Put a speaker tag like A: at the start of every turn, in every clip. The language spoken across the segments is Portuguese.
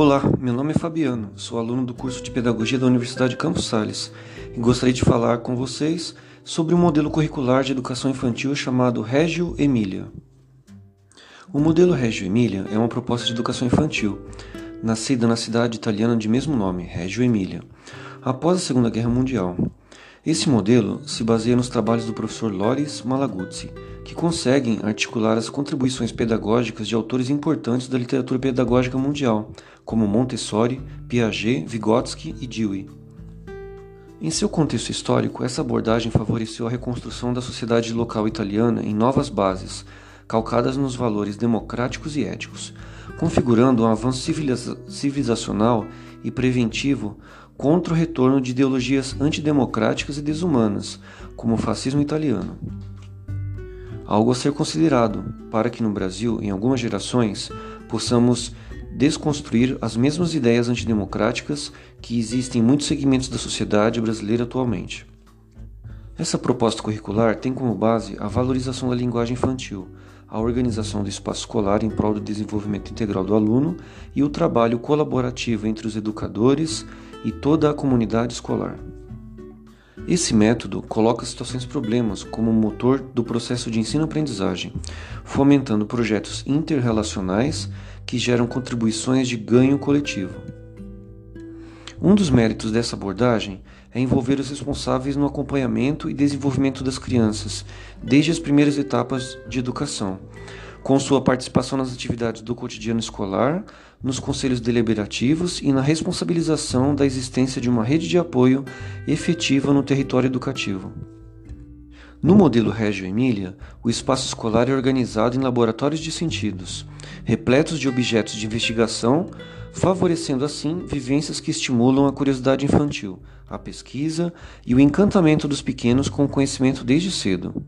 A: Olá, meu nome é Fabiano, sou aluno do curso de Pedagogia da Universidade Campos Sales e gostaria de falar com vocês sobre um modelo curricular de educação infantil chamado Reggio Emilia. O modelo Reggio Emilia é uma proposta de educação infantil, nascida na cidade italiana de mesmo nome, Reggio Emilia, após a Segunda Guerra Mundial. Esse modelo se baseia nos trabalhos do professor Loris Malaguzzi, que conseguem articular as contribuições pedagógicas de autores importantes da literatura pedagógica mundial, como Montessori, Piaget, Vygotsky e Dewey. Em seu contexto histórico, essa abordagem favoreceu a reconstrução da sociedade local italiana em novas bases, calcadas nos valores democráticos e éticos, configurando um avanço civilizacional e preventivo contra o retorno de ideologias antidemocráticas e desumanas, como o fascismo italiano. Algo a ser considerado para que no Brasil, em algumas gerações, possamos desconstruir as mesmas ideias antidemocráticas que existem em muitos segmentos da sociedade brasileira atualmente. Essa proposta curricular tem como base a valorização da linguagem infantil, a organização do espaço escolar em prol do desenvolvimento integral do aluno e o trabalho colaborativo entre os educadores e toda a comunidade escolar. Esse método coloca situações problemas como motor do processo de ensino-aprendizagem, fomentando projetos interrelacionais que geram contribuições de ganho coletivo. Um dos méritos dessa abordagem é envolver os responsáveis no acompanhamento e desenvolvimento das crianças, desde as primeiras etapas de educação, com sua participação nas atividades do cotidiano escolar, nos conselhos deliberativos e na responsabilização da existência de uma rede de apoio efetiva no território educativo. No modelo Reggio Emília, o espaço escolar é organizado em laboratórios de sentidos, repletos de objetos de investigação, favorecendo assim vivências que estimulam a curiosidade infantil, a pesquisa e o encantamento dos pequenos com o conhecimento desde cedo.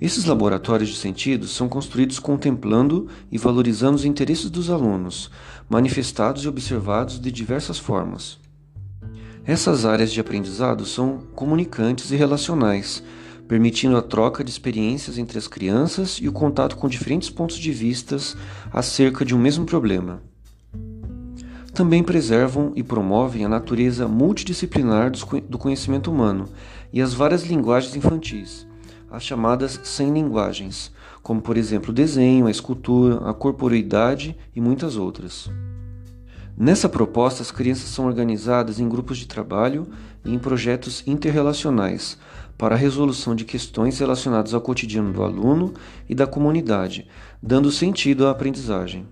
A: Esses laboratórios de sentidos são construídos contemplando e valorizando os interesses dos alunos, manifestados e observados de diversas formas. Essas áreas de aprendizado são comunicantes e relacionais, permitindo a troca de experiências entre as crianças e o contato com diferentes pontos de vista acerca de um mesmo problema. Também preservam e promovem a natureza multidisciplinar do conhecimento humano e as várias linguagens infantis as chamadas sem linguagens, como por exemplo o desenho, a escultura, a corporeidade e muitas outras. Nessa proposta, as crianças são organizadas em grupos de trabalho e em projetos interrelacionais para a resolução de questões relacionadas ao cotidiano do aluno e da comunidade, dando sentido à aprendizagem.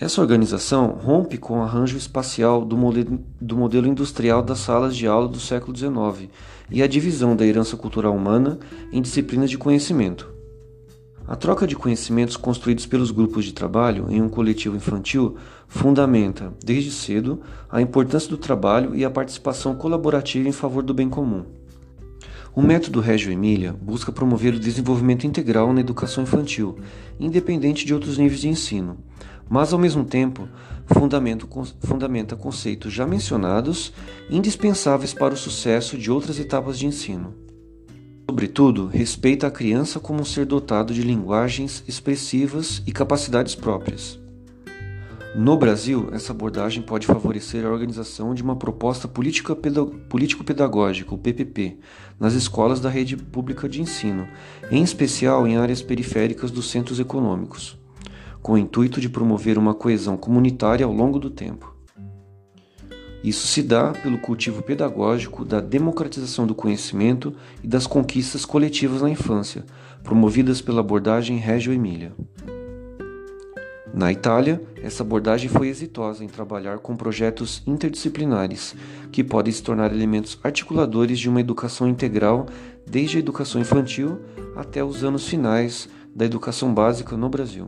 A: Essa organização rompe com o arranjo espacial do modelo, industrial das salas de aula do século XIX e a divisão da herança cultural humana em disciplinas de conhecimento. A troca de conhecimentos construídos pelos grupos de trabalho em um coletivo infantil fundamenta, desde cedo, a importância do trabalho e a participação colaborativa em favor do bem comum. O método Reggio Emília busca promover o desenvolvimento integral na educação infantil, independente de outros níveis de ensino, mas ao mesmo tempo fundamenta conceitos já mencionados, indispensáveis para o sucesso de outras etapas de ensino. Sobretudo, respeita a criança como um ser dotado de linguagens expressivas e capacidades próprias. No Brasil, essa abordagem pode favorecer a organização de uma proposta político-pedagógica, o PPP, nas escolas da rede pública de ensino, em especial em áreas periféricas dos centros econômicos com o intuito de promover uma coesão comunitária ao longo do tempo. Isso se dá pelo cultivo pedagógico da democratização do conhecimento e das conquistas coletivas na infância, promovidas pela abordagem Reggio Emília. Na Itália, essa abordagem foi exitosa em trabalhar com projetos interdisciplinares, que podem se tornar elementos articuladores de uma educação integral desde a educação infantil até os anos finais da educação básica no Brasil.